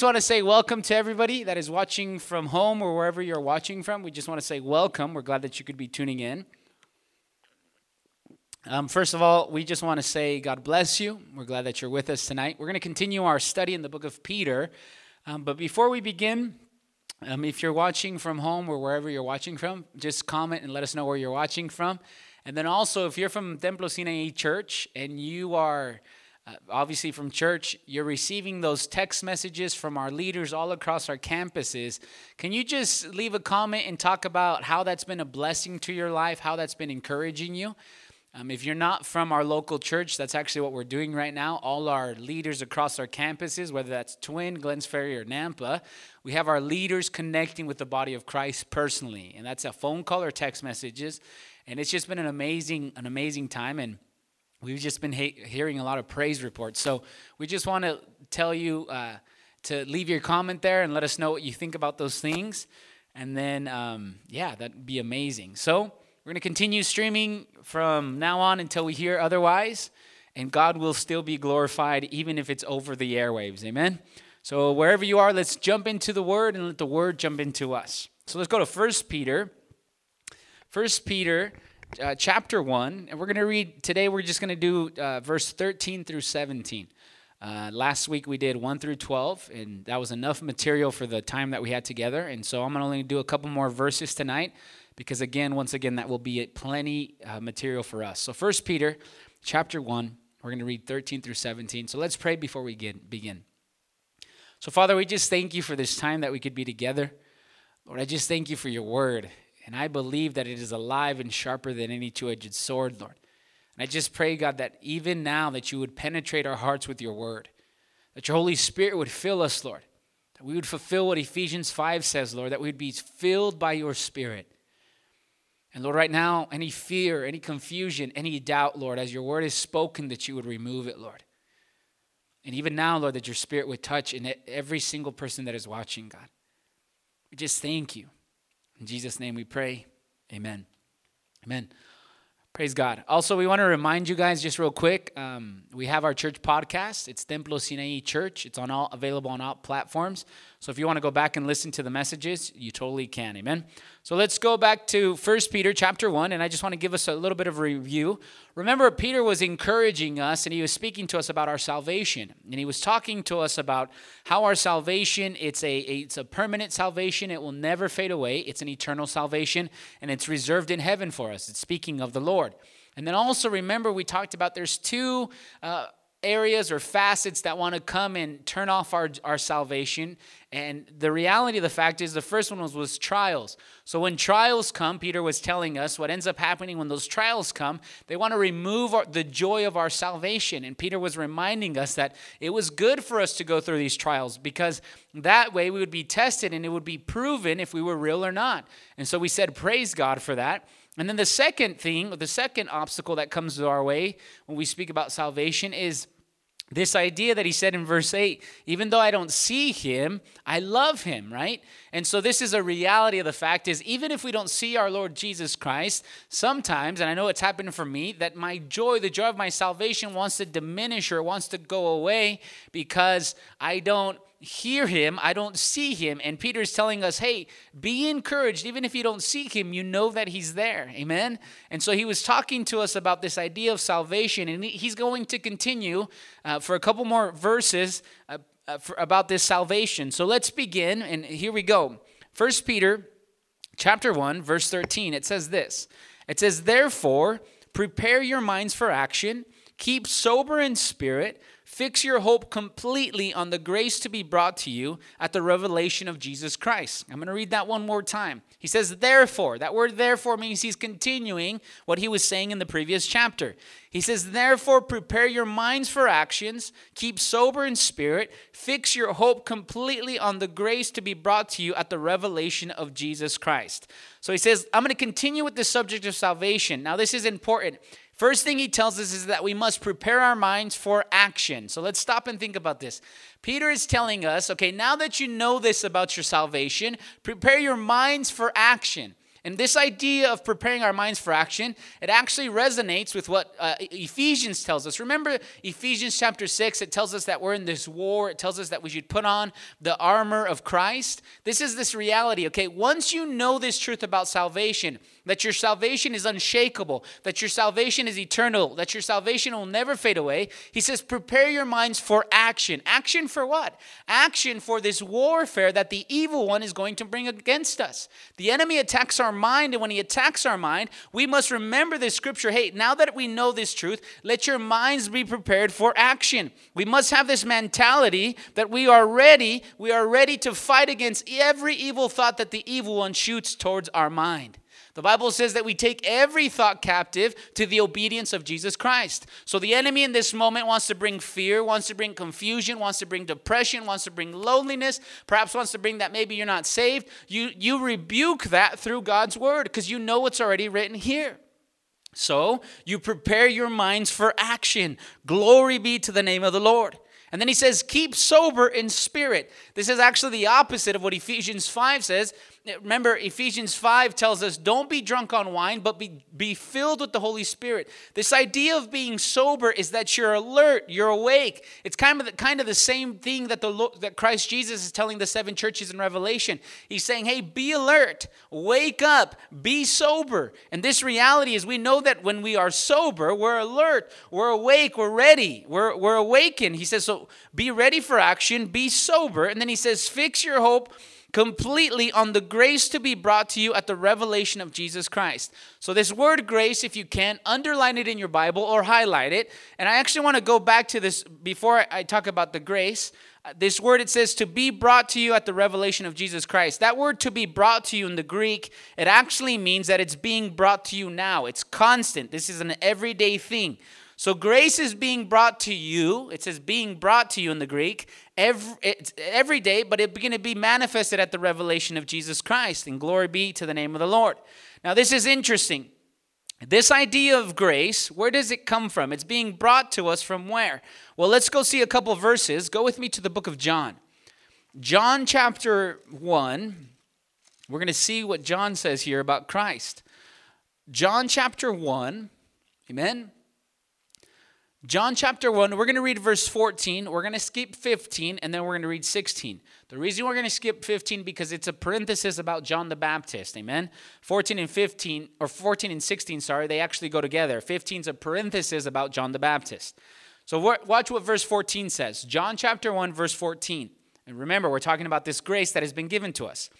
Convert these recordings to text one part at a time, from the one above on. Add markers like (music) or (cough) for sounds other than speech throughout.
just want to say welcome to everybody that is watching from home or wherever you're watching from. We just want to say welcome. We're glad that you could be tuning in. Um, first of all, we just want to say God bless you. We're glad that you're with us tonight. We're going to continue our study in the book of Peter. Um, but before we begin, um, if you're watching from home or wherever you're watching from, just comment and let us know where you're watching from. And then also, if you're from Templo Sinaí Church and you are uh, obviously from church, you're receiving those text messages from our leaders all across our campuses. Can you just leave a comment and talk about how that's been a blessing to your life, how that's been encouraging you? Um, if you're not from our local church, that's actually what we're doing right now. All our leaders across our campuses, whether that's Twin, Glens Ferry, or Nampa, we have our leaders connecting with the body of Christ personally, and that's a phone call or text messages. And it's just been an amazing, an amazing time. And we've just been ha- hearing a lot of praise reports. So we just want to tell you uh, to leave your comment there and let us know what you think about those things. And then, um, yeah, that'd be amazing. So we're going to continue streaming from now on until we hear otherwise. And God will still be glorified even if it's over the airwaves. Amen. So wherever you are, let's jump into the word and let the word jump into us. So let's go to First Peter. First Peter uh, chapter 1, and we're going to read today, we're just going to do uh, verse 13 through 17. Uh, last week we did 1 through 12, and that was enough material for the time that we had together. And so I'm going to only do a couple more verses tonight because, again, once again, that will be plenty uh, material for us. So, First Peter chapter 1, we're going to read 13 through 17. So let's pray before we get, begin. So, Father, we just thank you for this time that we could be together. Lord, I just thank you for your word. And I believe that it is alive and sharper than any two edged sword, Lord. And I just pray, God, that even now that you would penetrate our hearts with your word, that your Holy Spirit would fill us, Lord, that we would fulfill what Ephesians 5 says, Lord, that we would be filled by your Spirit. And Lord, right now, any fear, any confusion, any doubt, Lord, as your word is spoken, that you would remove it, Lord. And even now, Lord, that your Spirit would touch in every single person that is watching, God. We just thank you. In Jesus' name we pray. Amen. Amen. Praise God. Also, we want to remind you guys just real quick. Um, we have our church podcast. It's Templo Sinaí Church. It's on all available on all platforms. So if you want to go back and listen to the messages, you totally can. Amen. So let's go back to First Peter chapter 1 and I just want to give us a little bit of review. Remember Peter was encouraging us and he was speaking to us about our salvation. And he was talking to us about how our salvation it's a it's a permanent salvation. It will never fade away. It's an eternal salvation and it's reserved in heaven for us. It's speaking of the Lord. And then also remember we talked about there's two uh, areas or facets that want to come and turn off our, our salvation. And the reality of the fact is, the first one was, was trials. So when trials come, Peter was telling us what ends up happening when those trials come, they want to remove our, the joy of our salvation. And Peter was reminding us that it was good for us to go through these trials because that way we would be tested and it would be proven if we were real or not. And so we said, Praise God for that. And then the second thing, or the second obstacle that comes to our way when we speak about salvation is this idea that he said in verse 8 even though i don't see him i love him right? And so this is a reality of the fact is even if we don't see our lord jesus christ sometimes and i know it's happened for me that my joy the joy of my salvation wants to diminish or wants to go away because i don't hear him, I don't see him. And Peter is telling us, hey, be encouraged. Even if you don't see him, you know that he's there. Amen. And so he was talking to us about this idea of salvation. And he's going to continue uh, for a couple more verses uh, uh, for, about this salvation. So let's begin. And here we go. First Peter chapter 1, verse 13. It says this It says, Therefore, prepare your minds for action, keep sober in spirit Fix your hope completely on the grace to be brought to you at the revelation of Jesus Christ. I'm going to read that one more time. He says, therefore. That word therefore means he's continuing what he was saying in the previous chapter. He says, therefore, prepare your minds for actions, keep sober in spirit, fix your hope completely on the grace to be brought to you at the revelation of Jesus Christ. So he says, I'm going to continue with the subject of salvation. Now, this is important. First thing he tells us is that we must prepare our minds for action. So let's stop and think about this. Peter is telling us, okay, now that you know this about your salvation, prepare your minds for action. And this idea of preparing our minds for action, it actually resonates with what uh, Ephesians tells us. Remember Ephesians chapter 6, it tells us that we're in this war. It tells us that we should put on the armor of Christ. This is this reality, okay? Once you know this truth about salvation, that your salvation is unshakable, that your salvation is eternal, that your salvation will never fade away. He says, prepare your minds for action. Action for what? Action for this warfare that the evil one is going to bring against us. The enemy attacks our mind, and when he attacks our mind, we must remember this scripture. Hey, now that we know this truth, let your minds be prepared for action. We must have this mentality that we are ready, we are ready to fight against every evil thought that the evil one shoots towards our mind. The Bible says that we take every thought captive to the obedience of Jesus Christ. So the enemy in this moment wants to bring fear, wants to bring confusion, wants to bring depression, wants to bring loneliness, perhaps wants to bring that maybe you're not saved. You, you rebuke that through God's word because you know what's already written here. So you prepare your minds for action. Glory be to the name of the Lord. And then he says, keep sober in spirit. This is actually the opposite of what Ephesians 5 says. Remember, Ephesians 5 tells us, don't be drunk on wine, but be, be filled with the Holy Spirit. This idea of being sober is that you're alert, you're awake. It's kind of the, kind of the same thing that, the, that Christ Jesus is telling the seven churches in Revelation. He's saying, hey, be alert, wake up, be sober. And this reality is we know that when we are sober, we're alert, we're awake, we're ready, we're, we're awakened. He says, so be ready for action, be sober. And then he says, fix your hope completely on the grace to be brought to you at the revelation of Jesus Christ. So, this word grace, if you can, underline it in your Bible or highlight it. And I actually want to go back to this before I talk about the grace. Uh, this word, it says to be brought to you at the revelation of Jesus Christ. That word to be brought to you in the Greek, it actually means that it's being brought to you now. It's constant. This is an everyday thing. So grace is being brought to you. It says being brought to you in the Greek every, every day, but it's going to be manifested at the revelation of Jesus Christ. And glory be to the name of the Lord. Now, this is interesting. This idea of grace, where does it come from? It's being brought to us from where? Well, let's go see a couple verses. Go with me to the book of John. John chapter 1. We're going to see what John says here about Christ. John chapter 1. Amen. John chapter 1, we're going to read verse 14, we're going to skip 15, and then we're going to read 16. The reason we're going to skip 15 because it's a parenthesis about John the Baptist. Amen. 14 and 15 or 14 and 16, sorry, they actually go together. 15 is a parenthesis about John the Baptist. So watch what verse 14 says. John chapter 1 verse 14. And remember, we're talking about this grace that has been given to us.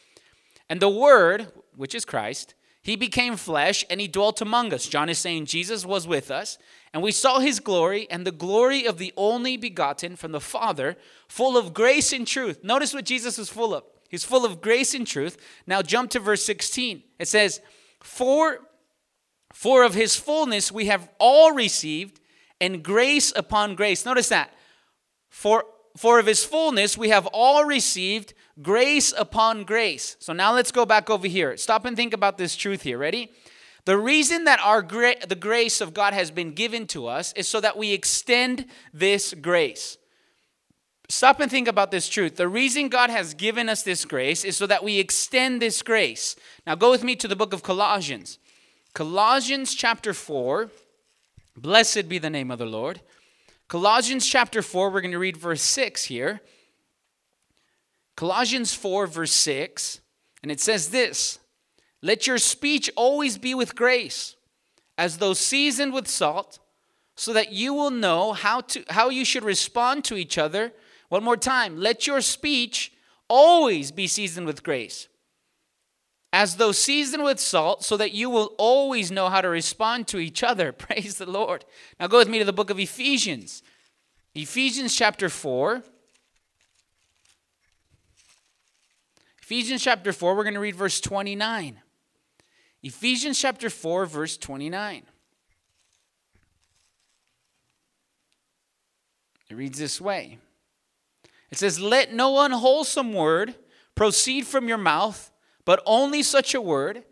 And the word, which is Christ, he became flesh and he dwelt among us. John is saying Jesus was with us, and we saw his glory and the glory of the only begotten from the Father, full of grace and truth. Notice what Jesus was full of. He's full of grace and truth. Now jump to verse 16. It says, For, for of his fullness we have all received, and grace upon grace. Notice that. For, for of his fullness we have all received grace upon grace. So now let's go back over here. Stop and think about this truth here. Ready? The reason that our gra- the grace of God has been given to us is so that we extend this grace. Stop and think about this truth. The reason God has given us this grace is so that we extend this grace. Now go with me to the book of Colossians. Colossians chapter 4. Blessed be the name of the Lord. Colossians chapter 4, we're going to read verse 6 here. Colossians 4, verse 6, and it says this Let your speech always be with grace, as though seasoned with salt, so that you will know how, to, how you should respond to each other. One more time. Let your speech always be seasoned with grace, as though seasoned with salt, so that you will always know how to respond to each other. (laughs) Praise the Lord. Now go with me to the book of Ephesians. Ephesians chapter 4. Ephesians chapter 4, we're going to read verse 29. Ephesians chapter 4, verse 29. It reads this way It says, Let no unwholesome word proceed from your mouth, but only such a word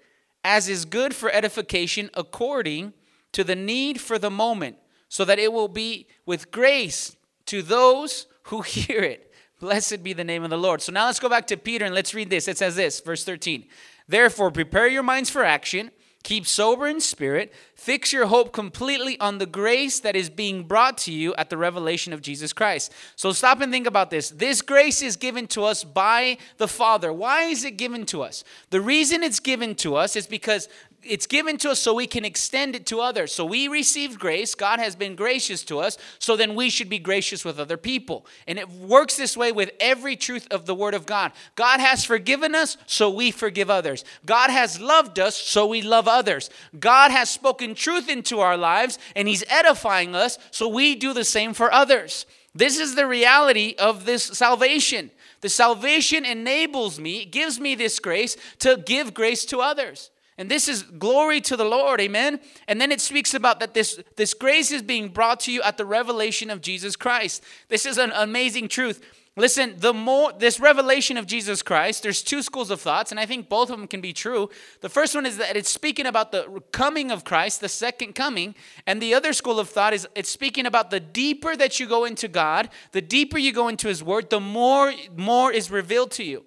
as is good for edification according to the need for the moment, so that it will be with grace to those who (laughs) hear it. Blessed be the name of the Lord. So now let's go back to Peter and let's read this. It says this, verse 13. Therefore, prepare your minds for action. Keep sober in spirit. Fix your hope completely on the grace that is being brought to you at the revelation of Jesus Christ. So stop and think about this. This grace is given to us by the Father. Why is it given to us? The reason it's given to us is because it's given to us so we can extend it to others. So we received grace. God has been gracious to us. So then we should be gracious with other people. And it works this way with every truth of the Word of God. God has forgiven us, so we forgive others. God has loved us, so we love others. God has spoken truth into our lives, and He's edifying us, so we do the same for others. This is the reality of this salvation. The salvation enables me, gives me this grace to give grace to others. And this is glory to the Lord, amen. And then it speaks about that this, this grace is being brought to you at the revelation of Jesus Christ. This is an amazing truth. Listen, the more this revelation of Jesus Christ, there's two schools of thoughts, and I think both of them can be true. The first one is that it's speaking about the coming of Christ, the second coming, and the other school of thought is it's speaking about the deeper that you go into God, the deeper you go into His Word, the more more is revealed to you.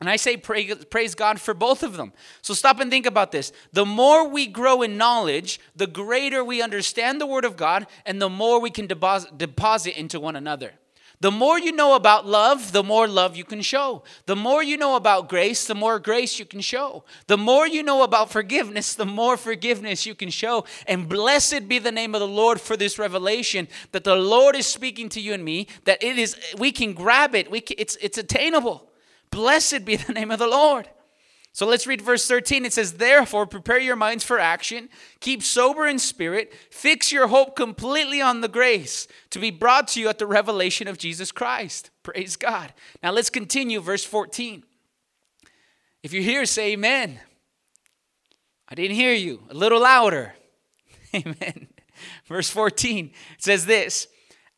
And I say praise, praise God for both of them. So stop and think about this. The more we grow in knowledge, the greater we understand the Word of God, and the more we can deposit, deposit into one another. The more you know about love, the more love you can show. The more you know about grace, the more grace you can show. The more you know about forgiveness, the more forgiveness you can show. And blessed be the name of the Lord for this revelation that the Lord is speaking to you and me, that it is we can grab it. We can, it's it's attainable. Blessed be (laughs) the name of the Lord. So let's read verse 13. It says, Therefore, prepare your minds for action, keep sober in spirit, fix your hope completely on the grace to be brought to you at the revelation of Jesus Christ. Praise God. Now let's continue, verse 14. If you're here, say amen. I didn't hear you. A little louder. (laughs) Amen. Verse 14 it says this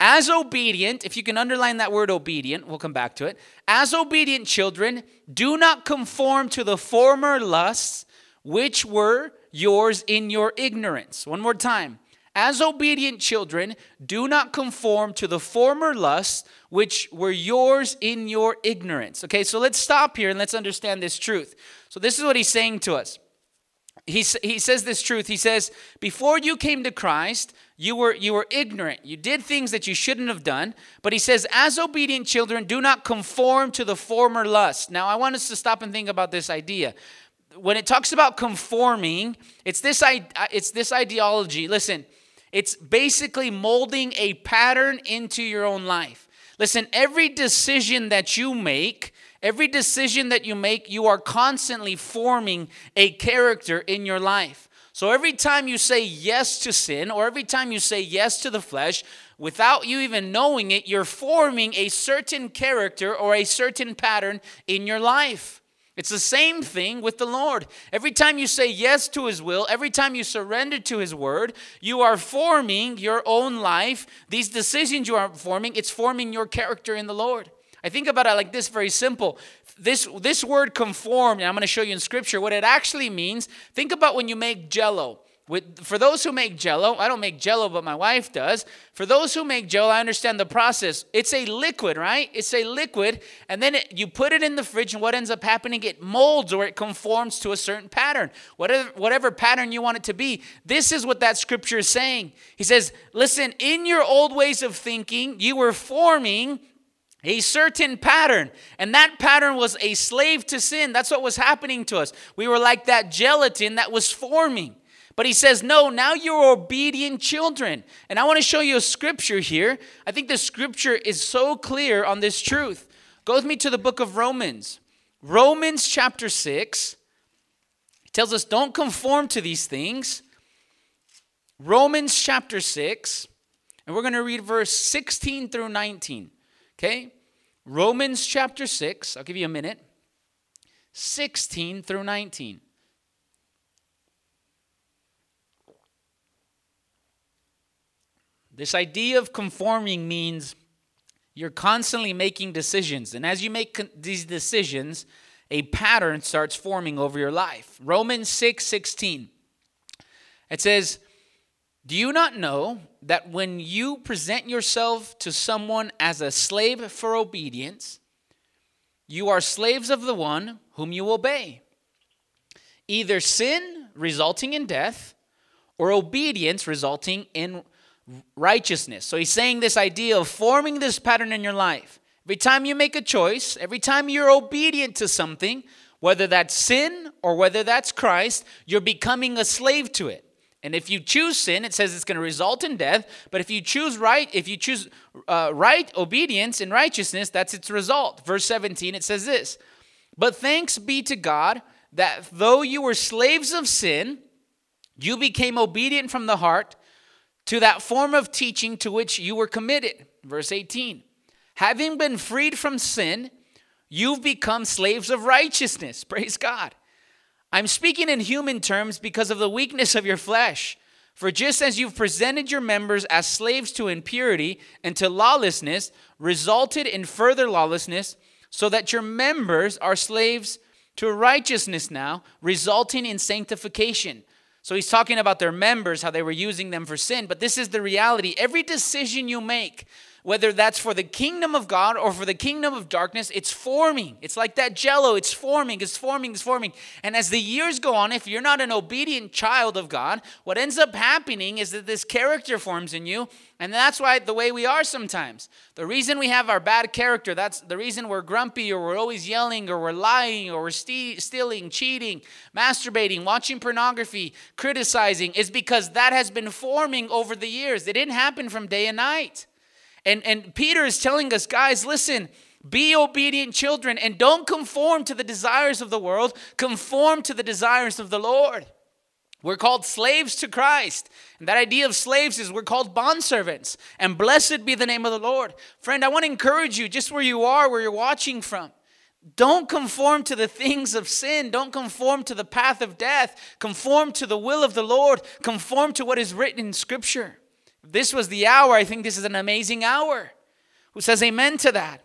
as obedient, if you can underline that word obedient, we'll come back to it. As obedient children, do not conform to the former lusts which were yours in your ignorance. One more time. As obedient children, do not conform to the former lusts which were yours in your ignorance. Okay, so let's stop here and let's understand this truth. So, this is what he's saying to us. He, he says this truth. He says, Before you came to Christ, you were, you were ignorant. You did things that you shouldn't have done. But he says, as obedient children, do not conform to the former lust. Now, I want us to stop and think about this idea. When it talks about conforming, it's this, uh, it's this ideology. Listen, it's basically molding a pattern into your own life. Listen, every decision that you make, every decision that you make, you are constantly forming a character in your life. So every time you say yes to sin, or every time you say yes to the flesh, without you even knowing it, you're forming a certain character or a certain pattern in your life. It's the same thing with the Lord. Every time you say yes to His will, every time you surrender to His word, you are forming your own life. These decisions you are forming, it's forming your character in the Lord. I think about it like this very simple. This, this word conform, and I'm going to show you in scripture what it actually means. Think about when you make jello. With, for those who make jello, I don't make jello, but my wife does. For those who make jello, I understand the process. It's a liquid, right? It's a liquid, and then it, you put it in the fridge, and what ends up happening? It molds or it conforms to a certain pattern, whatever, whatever pattern you want it to be. This is what that scripture is saying. He says, Listen, in your old ways of thinking, you were forming a certain pattern. And that pattern was a slave to sin. That's what was happening to us. We were like that gelatin that was forming. But he says, no, now you're obedient children. And I want to show you a scripture here. I think the scripture is so clear on this truth. Go with me to the book of Romans. Romans chapter 6 tells us, don't conform to these things. Romans chapter 6, and we're going to read verse 16 through 19. Okay? Romans chapter 6, I'll give you a minute. 16 through 19. This idea of conforming means you're constantly making decisions. And as you make these decisions, a pattern starts forming over your life. Romans 6 16. It says, Do you not know that when you present yourself to someone as a slave for obedience, you are slaves of the one whom you obey, either sin resulting in death or obedience resulting in righteousness. So he's saying this idea of forming this pattern in your life. Every time you make a choice, every time you're obedient to something, whether that's sin or whether that's Christ, you're becoming a slave to it. And if you choose sin, it says it's going to result in death. But if you choose right, if you choose uh, right obedience and righteousness, that's its result. Verse 17, it says this But thanks be to God that though you were slaves of sin, you became obedient from the heart to that form of teaching to which you were committed. Verse 18 Having been freed from sin, you've become slaves of righteousness. (laughs) Praise God. I'm speaking in human terms because of the weakness of your flesh. For just as you've presented your members as slaves to impurity and to lawlessness, resulted in further lawlessness, so that your members are slaves to righteousness now, resulting in sanctification. So he's talking about their members, how they were using them for sin. But this is the reality. Every decision you make, whether that's for the kingdom of God or for the kingdom of darkness, it's forming. It's like that jello, it's forming, it's forming, it's forming. And as the years go on, if you're not an obedient child of God, what ends up happening is that this character forms in you. And that's why the way we are sometimes. The reason we have our bad character, that's the reason we're grumpy or we're always yelling or we're lying or we're stealing, cheating, masturbating, watching pornography, criticizing, is because that has been forming over the years. It didn't happen from day and night. And, and Peter is telling us, guys, listen, be obedient children and don't conform to the desires of the world, conform to the desires of the Lord. We're called slaves to Christ. And that idea of slaves is we're called bondservants. And blessed be the name of the Lord. Friend, I want to encourage you, just where you are, where you're watching from, don't conform to the things of sin. Don't conform to the path of death. Conform to the will of the Lord. Conform to what is written in Scripture. This was the hour, I think this is an amazing hour. Who says amen to that?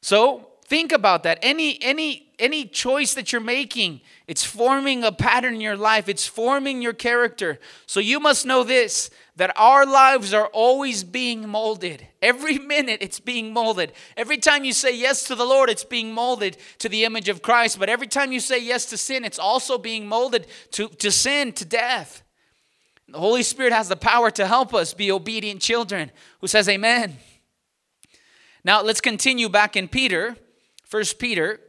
So think about that. Any any any choice that you're making, it's forming a pattern in your life. It's forming your character. So you must know this that our lives are always being molded. Every minute it's being molded. Every time you say yes to the Lord, it's being molded to the image of Christ. But every time you say yes to sin, it's also being molded to, to sin, to death. The Holy Spirit has the power to help us be obedient children. Who says amen? Now let's continue back in Peter, First Peter,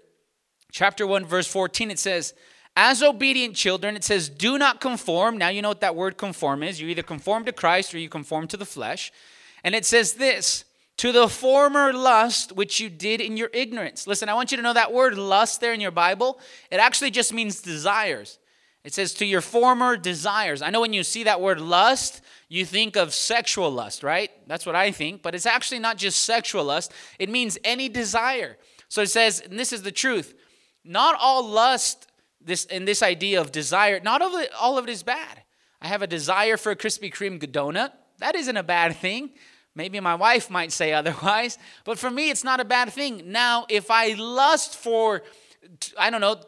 chapter 1, verse 14. It says, as obedient children, it says, do not conform. Now you know what that word conform is. You either conform to Christ or you conform to the flesh. And it says this to the former lust which you did in your ignorance. Listen, I want you to know that word lust there in your Bible, it actually just means desires. It says to your former desires. I know when you see that word lust, you think of sexual lust, right? That's what I think, but it's actually not just sexual lust, it means any desire. So it says, and this is the truth, not all lust this in this idea of desire, not all of it, all of it is bad. I have a desire for a Krispy Kreme donut. That isn't a bad thing. Maybe my wife might say (laughs) otherwise, but for me, it's not a bad thing. Now, if I lust for, I don't know,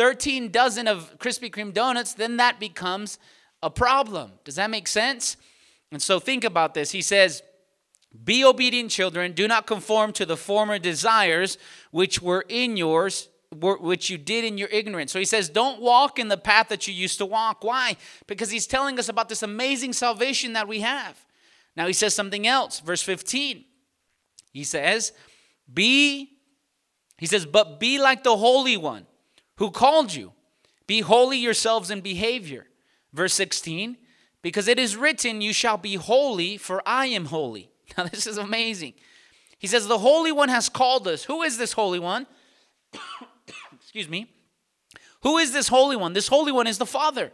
13 dozen of Krispy Kreme donuts, then that becomes a problem. Does that make sense? And so think about this. He says, Be obedient children, do not conform to the former desires which were in yours, which you did in your ignorance. So he says, Don't walk in the path that you used to walk. Why? Because he's telling us about this amazing salvation that we have. Now he says something else, verse 15. He says, Be, he says, but be like the Holy One who called you. Be holy yourselves in behavior. Verse 16, because it is written, You shall be holy, for I am holy. (laughs) Now, this is amazing. He says, The Holy One has called us. Who is this Holy One? (coughs) Excuse me. Who is this Holy One? This Holy One is the Father.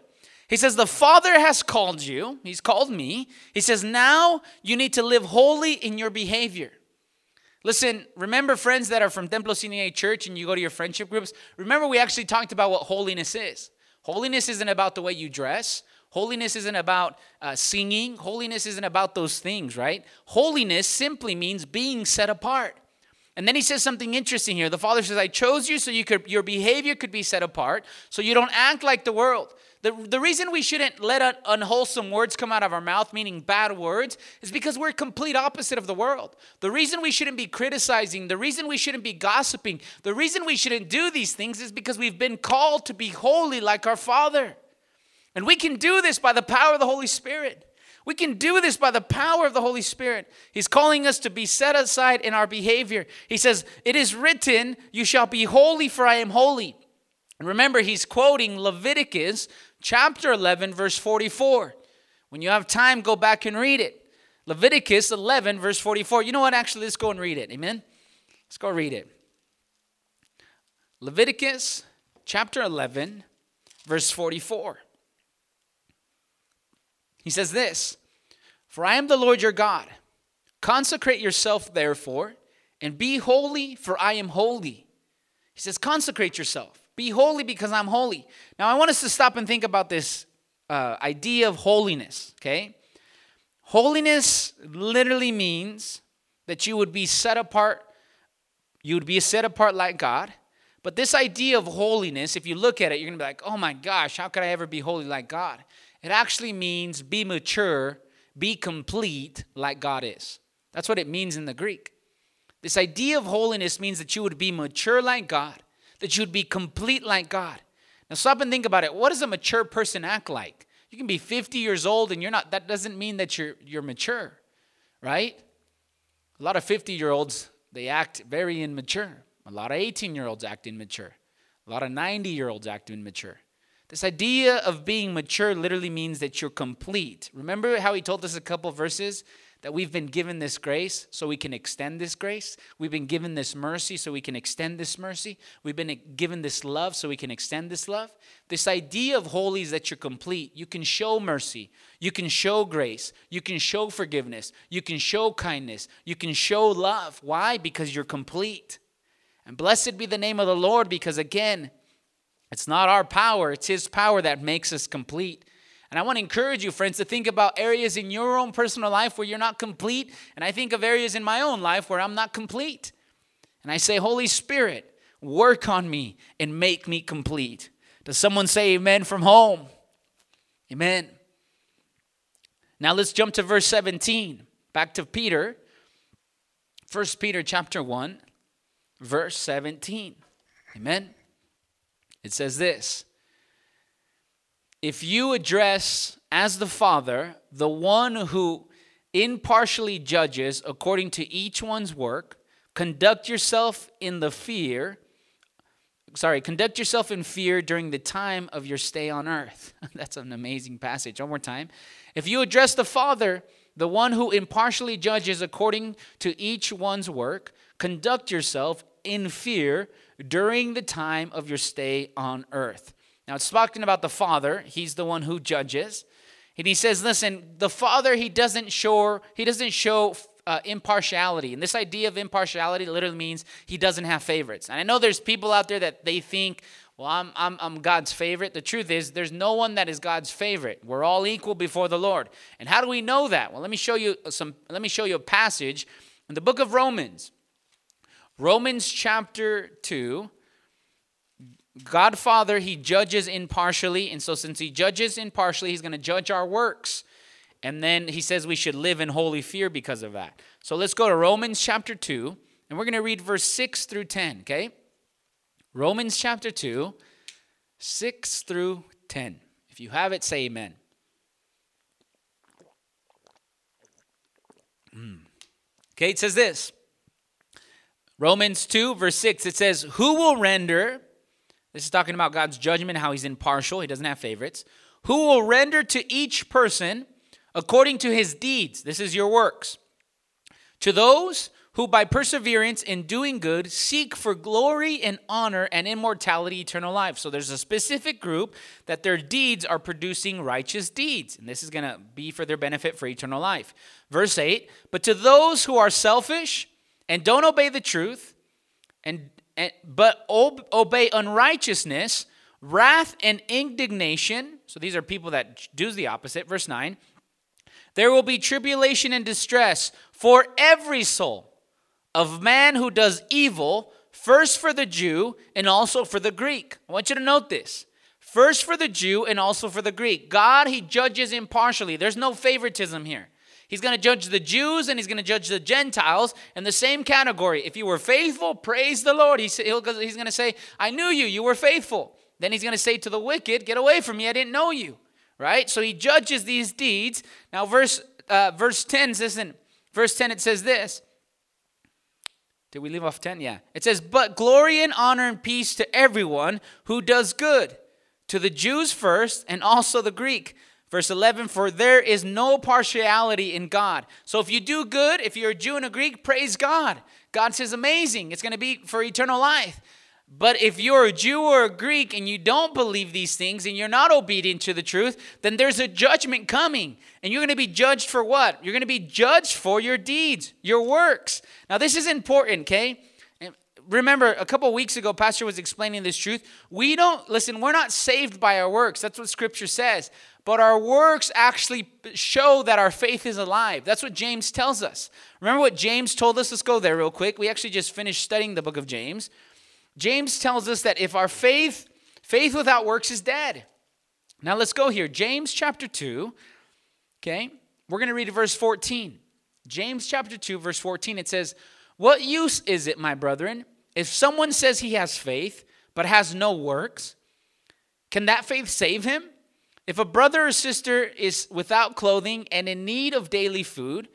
He says, The Father has called you. He's called me. He says, Now you need to live holy in your behavior. Listen, remember friends that are from Templo Sinai Church and you go to your friendship groups? Remember, we actually talked about what holiness is. Holiness isn't about the way you dress. Holiness isn't about uh, singing. Holiness isn't about those things, right? Holiness simply means being set apart. And then he says something interesting here. The Father says, I chose you so you could, your behavior could be set apart, so you don't act like the world. The, the reason we shouldn't let un- unwholesome words come out of our mouth, meaning bad words, is because we're complete opposite of the world. The reason we shouldn't be criticizing, the reason we shouldn't be gossiping, the reason we shouldn't do these things is because we've been called to be holy like our Father. And we can do this by the power of the Holy Spirit. We can do this by the power of the Holy Spirit. He's calling us to be set aside in our behavior. He says, It is written, You shall be holy, for I am holy. And remember, he's quoting Leviticus chapter 11, verse 44. When you have time, go back and read it. Leviticus 11, verse 44. You know what? Actually, let's go and read it. Amen? Let's go read it. Leviticus chapter 11, verse 44. He says this For I am the Lord your God. Consecrate yourself, therefore, and be holy, for I am holy. He says, Consecrate yourself. Be holy because I'm holy. Now, I want us to stop and think about this uh, idea of holiness, okay? Holiness literally means that you would be set apart, you would be set apart like God. But this idea of holiness, if you look at it, you're gonna be like, oh my gosh, how could I ever be holy like God? It actually means be mature, be complete like God is. That's what it means in the Greek. This idea of holiness means that you would be mature like God that you'd be complete like God. Now stop and think about it. What does a mature person act like? You can be 50 years old and you're not that doesn't mean that you're you're mature, right? A lot of 50-year-olds they act very immature. A lot of 18-year-olds act immature. A lot of 90-year-olds act immature. This idea of being mature literally means that you're complete. Remember how he told us a couple verses that we've been given this grace so we can extend this grace. We've been given this mercy so we can extend this mercy. We've been given this love so we can extend this love. This idea of holy is that you're complete. You can show mercy. You can show grace. You can show forgiveness. You can show kindness. You can show love. Why? Because you're complete. And blessed be the name of the Lord because, again, it's not our power, it's His power that makes us complete. And I want to encourage you, friends, to think about areas in your own personal life where you're not complete. And I think of areas in my own life where I'm not complete. And I say, Holy Spirit, work on me and make me complete. Does someone say amen from home? Amen. Now let's jump to verse 17. Back to Peter. 1 Peter chapter 1, verse 17. Amen. It says this if you address as the Father, the one who impartially judges according to each one's work, conduct yourself in the fear, sorry, conduct yourself in fear during the time of your stay on earth. (laughs) That's an amazing passage. One more time. If you address the Father, the one who impartially judges according to each one's work, conduct yourself in fear during the time of your stay on earth. Now it's talking about the Father. He's the one who judges. And he says, listen, the Father, he doesn't show, he doesn't show uh, impartiality. And this idea of impartiality literally means he doesn't have favorites. And I know there's people out there that they think, well, I'm, I'm, I'm God's favorite. The truth is, there's no one that is God's favorite. We're all equal before the Lord. And how do we know that? Well, let me show you some, let me show you a passage in the book of Romans. Romans chapter 2, God Father, He judges impartially. And so, since He judges impartially, He's going to judge our works. And then He says we should live in holy fear because of that. So, let's go to Romans chapter 2, and we're going to read verse 6 through 10, okay? Romans chapter 2, 6 through 10. If you have it, say amen. Mm. Okay, it says this Romans 2, verse 6, it says, Who will render this is talking about God's judgment, how he's impartial, he doesn't have favorites. Who will render to each person according to his deeds. This is your works. To those who by perseverance in doing good seek for glory and honor and immortality, eternal life. So there's a specific group that their deeds are producing righteous deeds. And this is going to be for their benefit for eternal life. Verse 8 But to those who are selfish and don't obey the truth, and and, but ob- obey unrighteousness, wrath, and indignation. So these are people that do the opposite. Verse 9 There will be tribulation and distress for every soul of man who does evil, first for the Jew and also for the Greek. I want you to note this. first for the Jew and also for the Greek. God, He judges impartially. There's no favoritism here. He's going to judge the Jews and he's going to judge the Gentiles in the same category. If you were faithful, praise the Lord. He's, he's going to say, I knew you, you were faithful. Then he's going to say to the wicked, Get away from me, I didn't know you. Right? So he judges these deeds. Now, verse, uh, verse 10 says, verse 10, it says this. Did we leave off 10? Yeah. It says, But glory and honor and peace to everyone who does good, to the Jews first, and also the Greek. Verse 11, for there is no partiality in God. So if you do good, if you're a Jew and a Greek, praise God. God says, amazing. It's going to be for eternal life. But if you're a Jew or a Greek and you don't believe these things and you're not obedient to the truth, then there's a judgment coming. And you're going to be judged for what? You're going to be judged for your deeds, your works. Now, this is important, okay? remember a couple weeks ago pastor was explaining this truth we don't listen we're not saved by our works that's what scripture says but our works actually show that our faith is alive that's what james tells us remember what james told us let's go there real quick we actually just finished studying the book of james James tells us that if our faith, faith without works is dead. Now let's go here. James chapter 2, okay? We're going to read verse 14. James chapter 2, verse 14, it says, What use is it, my brethren, if someone says he has faith but has no works? Can that faith save him? If a brother or sister is without clothing and in need of daily food,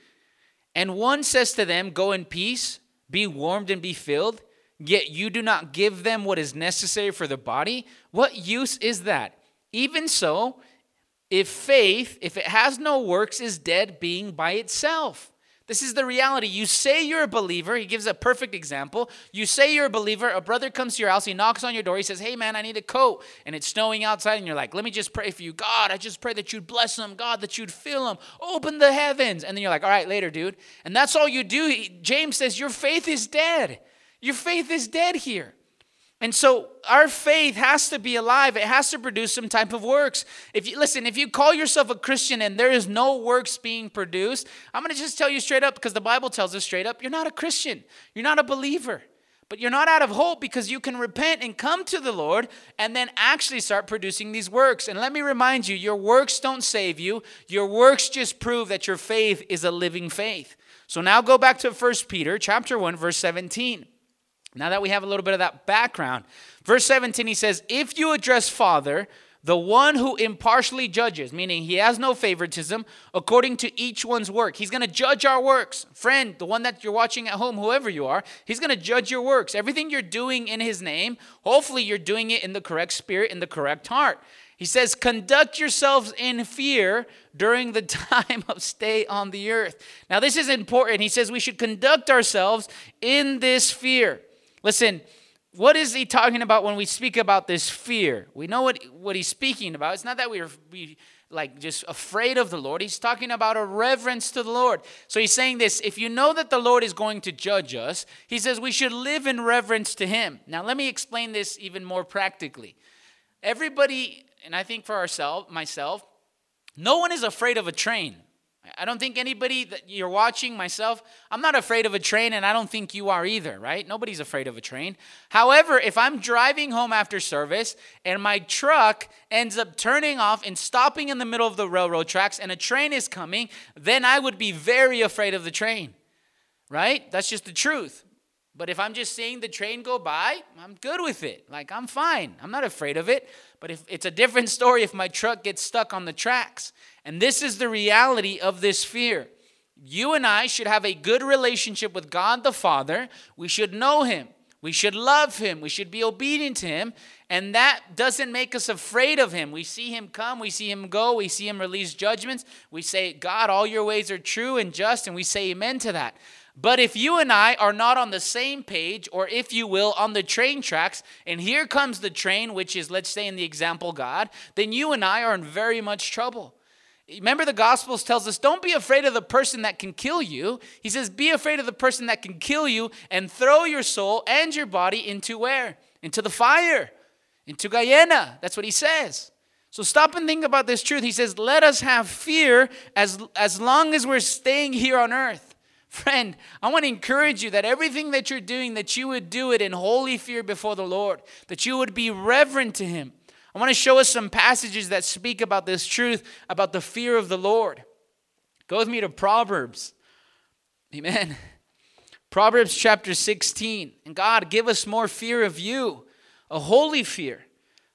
and one says to them, Go in peace, be warmed and be filled, yet you do not give them what is necessary for the body, what use is that? Even so, if faith, if it has no works, is dead being by itself. This is the reality. You say you're a believer. He gives a perfect example. You say you're a believer. A brother comes to your house. He knocks on your door. He says, Hey, man, I need a coat. And it's snowing outside. And you're like, Let me just pray for you. God, I just pray that you'd bless them. God, that you'd fill them. Open the heavens. And then you're like, All right, later, dude. And that's all you do. James says, Your faith is dead. Your faith is dead here. And so our faith has to be alive. It has to produce some type of works. If you listen, if you call yourself a Christian and there is no works being produced, I'm going to just tell you straight up because the Bible tells us straight up, you're not a Christian. You're not a believer. But you're not out of hope because you can repent and come to the Lord and then actually start producing these works. And let me remind you, your works don't save you. Your works just prove that your faith is a living faith. So now go back to 1 Peter chapter 1 verse 17. Now that we have a little bit of that background, verse 17 he says, If you address Father, the one who impartially judges, meaning he has no favoritism, according to each one's work. He's going to judge our works. Friend, the one that you're watching at home, whoever you are, he's going to judge your works. Everything you're doing in his name, hopefully you're doing it in the correct spirit, in the correct heart. He says, Conduct yourselves in fear during the (laughs) time of stay on the earth. Now, this is important. He says we should conduct ourselves in this fear. Listen, what is he talking about when we speak about this fear? We know what, what he's speaking about. It's not that we're we, like just afraid of the Lord. He's talking about a reverence to the Lord. So he's saying this if you know that the Lord is going to judge us, he says we should live in reverence to him. Now, let me explain this even more practically. Everybody, and I think for ourselves, myself, no one is afraid of a train. I don't think anybody that you're watching, myself, I'm not afraid of a train, and I don't think you are either, right? Nobody's afraid of a train. However, if I'm driving home after service and my truck ends up turning off and stopping in the middle of the railroad tracks and a train is coming, then I would be very afraid of the train, right? That's just the truth. But if I'm just seeing the train go by, I'm good with it. Like, I'm fine. I'm not afraid of it. But if it's a different (laughs) story if my truck gets stuck on the tracks. And this is the reality of this fear. You and I should have a good relationship with God the Father. We should know Him. We should love Him. We should be obedient to Him. And that doesn't make us afraid of Him. We see Him come. We see Him go. We see Him release judgments. We say, God, all your ways are true and just. And we say amen to that. But if you and I are not on the same page, or if you will, on the train tracks, and here comes the train, which is, let's say, in the example, God, then you and I are in very much trouble. Remember, the Gospels tells us don't be afraid of the person that can kill you. He says, be afraid of the person that can kill you and throw your soul and your body into where? Into the fire, into Gehenna. That's what he says. So stop and think about this truth. He says, let us have fear as, as long as we're staying here on earth. Friend, I want to encourage you that everything that you're doing, that you would do it in holy fear before the Lord, that you would be reverent to Him. I want to show us some passages that speak about this truth, about the fear of the Lord. Go with me to Proverbs. Amen. (laughs) Proverbs chapter 16. And God, give us more fear of you, a holy fear,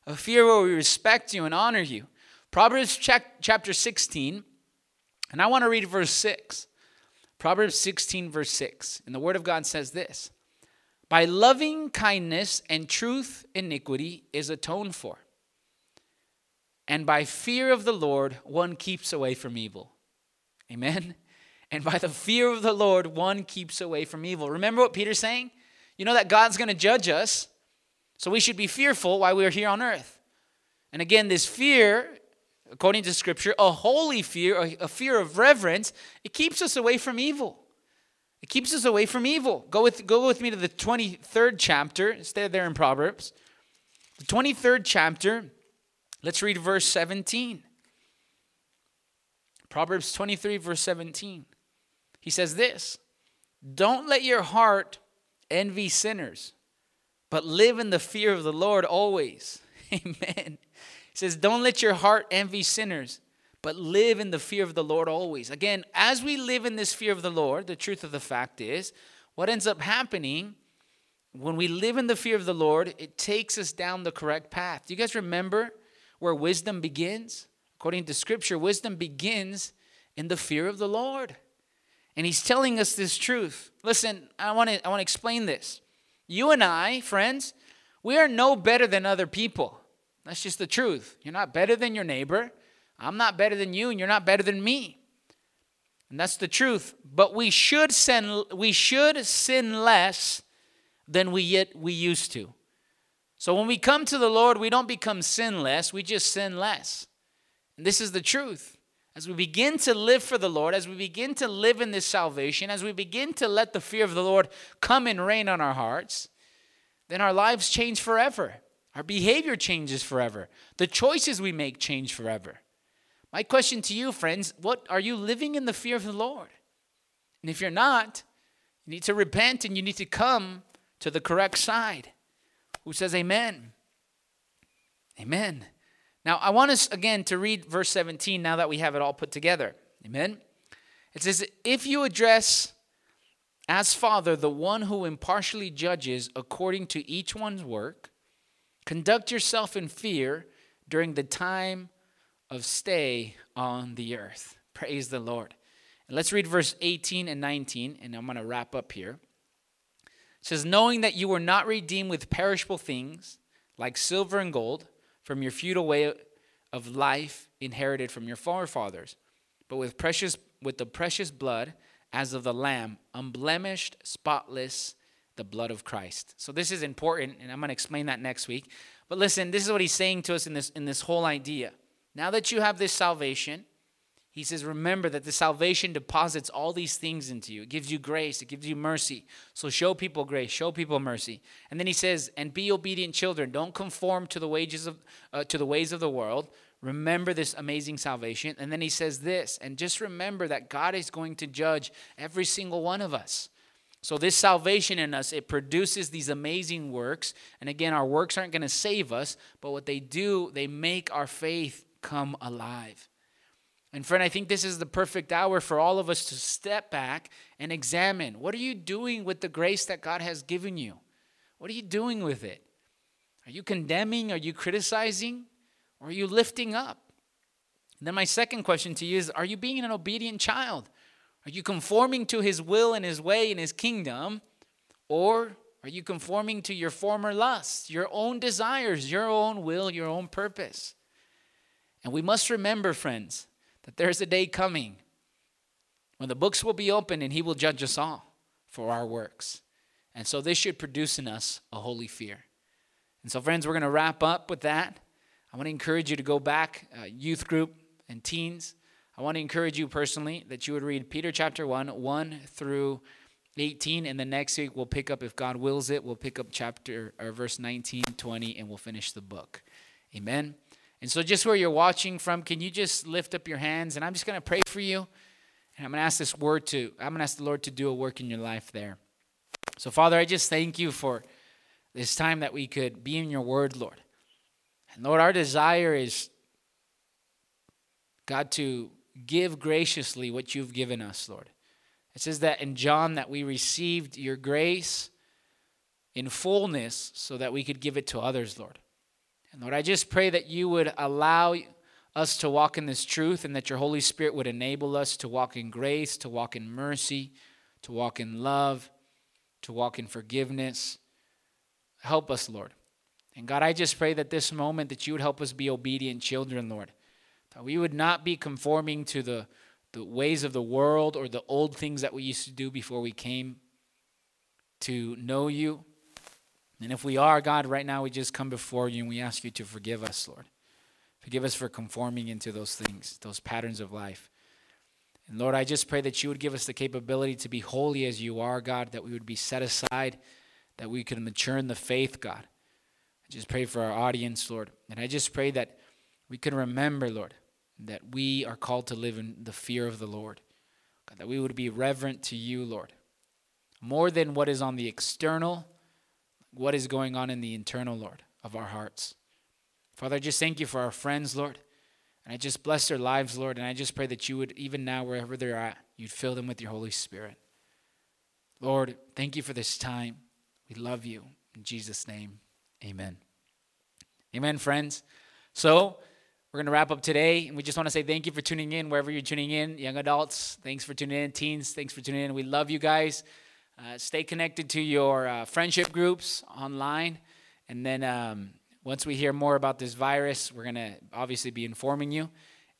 a fear where we respect you and honor you. Proverbs chapter 16, and I want to read verse 6. Proverbs 16, verse 6. And the Word of God says this By loving kindness and truth, iniquity is atoned for. And by fear of the Lord, one keeps away from evil. Amen. (laughs) And by the fear of the Lord, one keeps away from evil. Remember what Peter's saying? You know that God's going to judge us, so we should be fearful while we're here on earth. And again, this fear, according to Scripture, a holy fear, a fear of reverence, it keeps us away from evil. It keeps us away from evil. Go with, go with me to the 23rd chapter. Stay there in Proverbs. The 23rd chapter, let's read verse 17. Proverbs 23, verse 17. He says this Don't let your heart envy sinners, but live in the fear of the Lord always. (laughs) Amen. Says, Don't let your heart envy sinners, but live in the fear of the Lord always. Again, as we live in this fear of the Lord, the truth of the fact is, what ends up happening when we live in the fear of the Lord, it takes us down the correct path. Do you guys remember where wisdom begins? According to scripture, wisdom begins in the fear of the Lord. And he's telling us this truth. Listen, I want to I want to explain this. You and I, friends, we are no better than other people. That's just the truth. You're not better than your neighbor. I'm not better than you and you're not better than me. And that's the truth. But we should sin we should sin less than we yet we used to. So when we come to the Lord, we don't become sinless, we just sin less. And this is the truth. As we begin to live for the Lord, as we begin to live in this salvation, as we begin to let the fear of the Lord come and reign on our hearts, then our lives change forever. Our behavior changes forever. The choices we make change forever. My question to you, friends, what are you living in the fear of the Lord? And if you're not, you need to repent and you need to come to the correct side. Who says amen? Amen. Now, I want us again to read verse 17 now that we have it all put together. Amen. It says, If you address as Father the one who impartially judges according to each one's work, conduct yourself in fear during the time of stay on the earth. Praise the Lord. And let's read verse 18 and 19, and I'm going to wrap up here. It says, Knowing that you were not redeemed with perishable things like silver and gold from your futile way of life inherited from your forefathers, but with precious with the precious blood as of the lamb, unblemished, spotless, the blood of Christ. So this is important, and I'm going to explain that next week. But listen, this is what he's saying to us in this in this whole idea. Now that you have this salvation, he says, remember that the salvation deposits all these things into you. It gives you grace, it gives you mercy. So show people grace, show people mercy. And then he says, and be obedient children. Don't conform to the wages of uh, to the ways of the world. Remember this amazing salvation. And then he says this, and just remember that God is going to judge every single one of us. So this salvation in us, it produces these amazing works. And again, our works aren't going to save us, but what they do, they make our faith come alive. And friend, I think this is the perfect hour for all of us to step back and examine what are you doing with the grace that God has given you? What are you doing with it? Are you condemning? Are you criticizing? Or are you lifting up? And then, my second question to you is Are you being an obedient child? Are you conforming to his will and his way and his kingdom? Or are you conforming to your former lusts, your own desires, your own will, your own purpose? And we must remember, friends, that there's a day coming when the books will be opened and he will judge us all for our works. And so this should produce in us a holy fear. And so, friends, we're going to wrap up with that. I want to encourage you to go back, uh, youth group and teens. I want to encourage you personally that you would read Peter chapter 1, 1 through 18. And the next week we'll pick up, if God wills it, we'll pick up chapter or verse 19, 20, and we'll finish the book. Amen. And so, just where you're watching from, can you just lift up your hands? And I'm just going to pray for you. And I'm going to ask this word to, I'm going to ask the Lord to do a work in your life there. So, Father, I just thank you for this time that we could be in your word, Lord. And Lord, our desire is, God, to give graciously what you've given us, Lord. It says that in John that we received your grace in fullness so that we could give it to others, Lord. And Lord, I just pray that you would allow us to walk in this truth and that your Holy Spirit would enable us to walk in grace, to walk in mercy, to walk in love, to walk in forgiveness. Help us, Lord. And God, I just pray that this moment that you would help us be obedient children, Lord. That we would not be conforming to the, the ways of the world or the old things that we used to do before we came to know you. And if we are, God, right now we just come before you and we ask you to forgive us, Lord. Forgive us for conforming into those things, those patterns of life. And Lord, I just pray that you would give us the capability to be holy as you are, God, that we would be set aside, that we could mature in the faith, God. I just pray for our audience, Lord. And I just pray that we can remember, Lord, that we are called to live in the fear of the Lord. God, that we would be reverent to you, Lord. More than what is on the external, what is going on in the internal, Lord, of our hearts. Father, I just thank you for our friends, Lord. And I just bless their lives, Lord. And I just pray that you would, even now, wherever they're at, you'd fill them with your Holy Spirit. Lord, thank you for this time. We love you. In Jesus' name, amen. Amen, friends. So, we're going to wrap up today. And we just want to say thank you for tuning in wherever you're tuning in. Young adults, thanks for tuning in. Teens, thanks for tuning in. We love you guys. Uh, stay connected to your uh, friendship groups online. And then, um, once we hear more about this virus, we're going to obviously be informing you.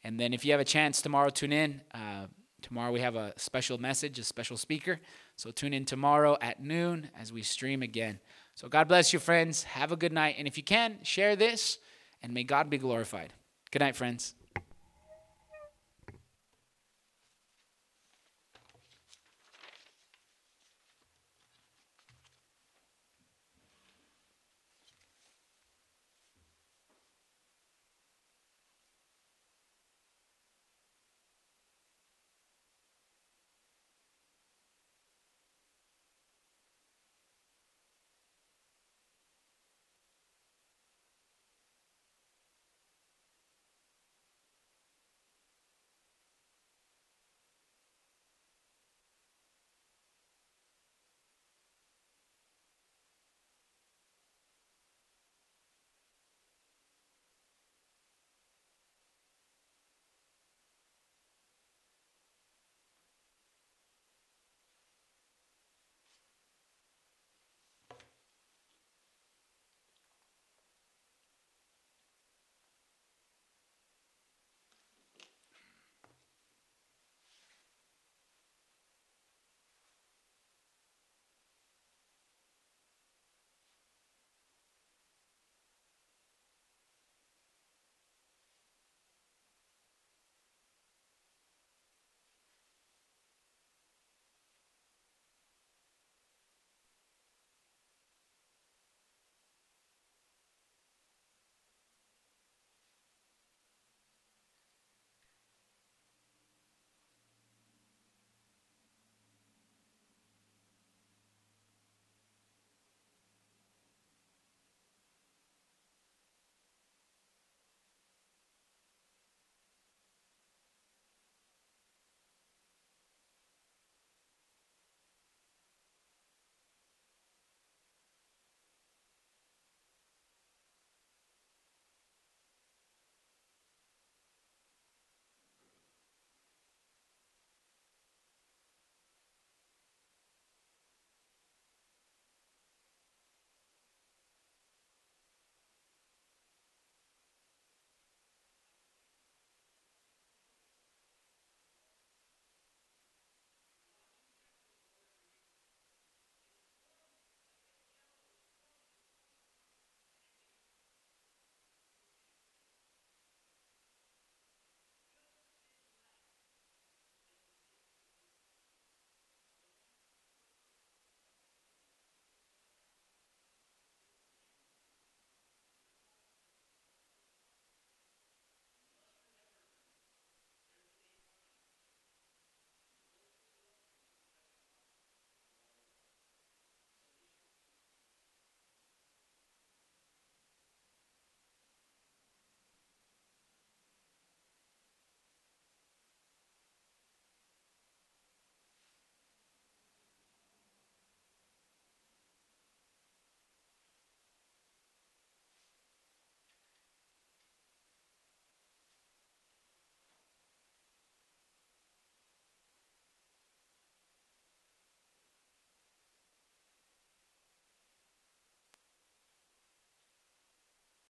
And then if you have a chance tomorrow, tune in. Uh, tomorrow we have a special message, a special speaker. So tune in tomorrow at noon as we stream again. So God bless you, friends. Have a good night. And if you can, share this, and may God be glorified. Good night, friends.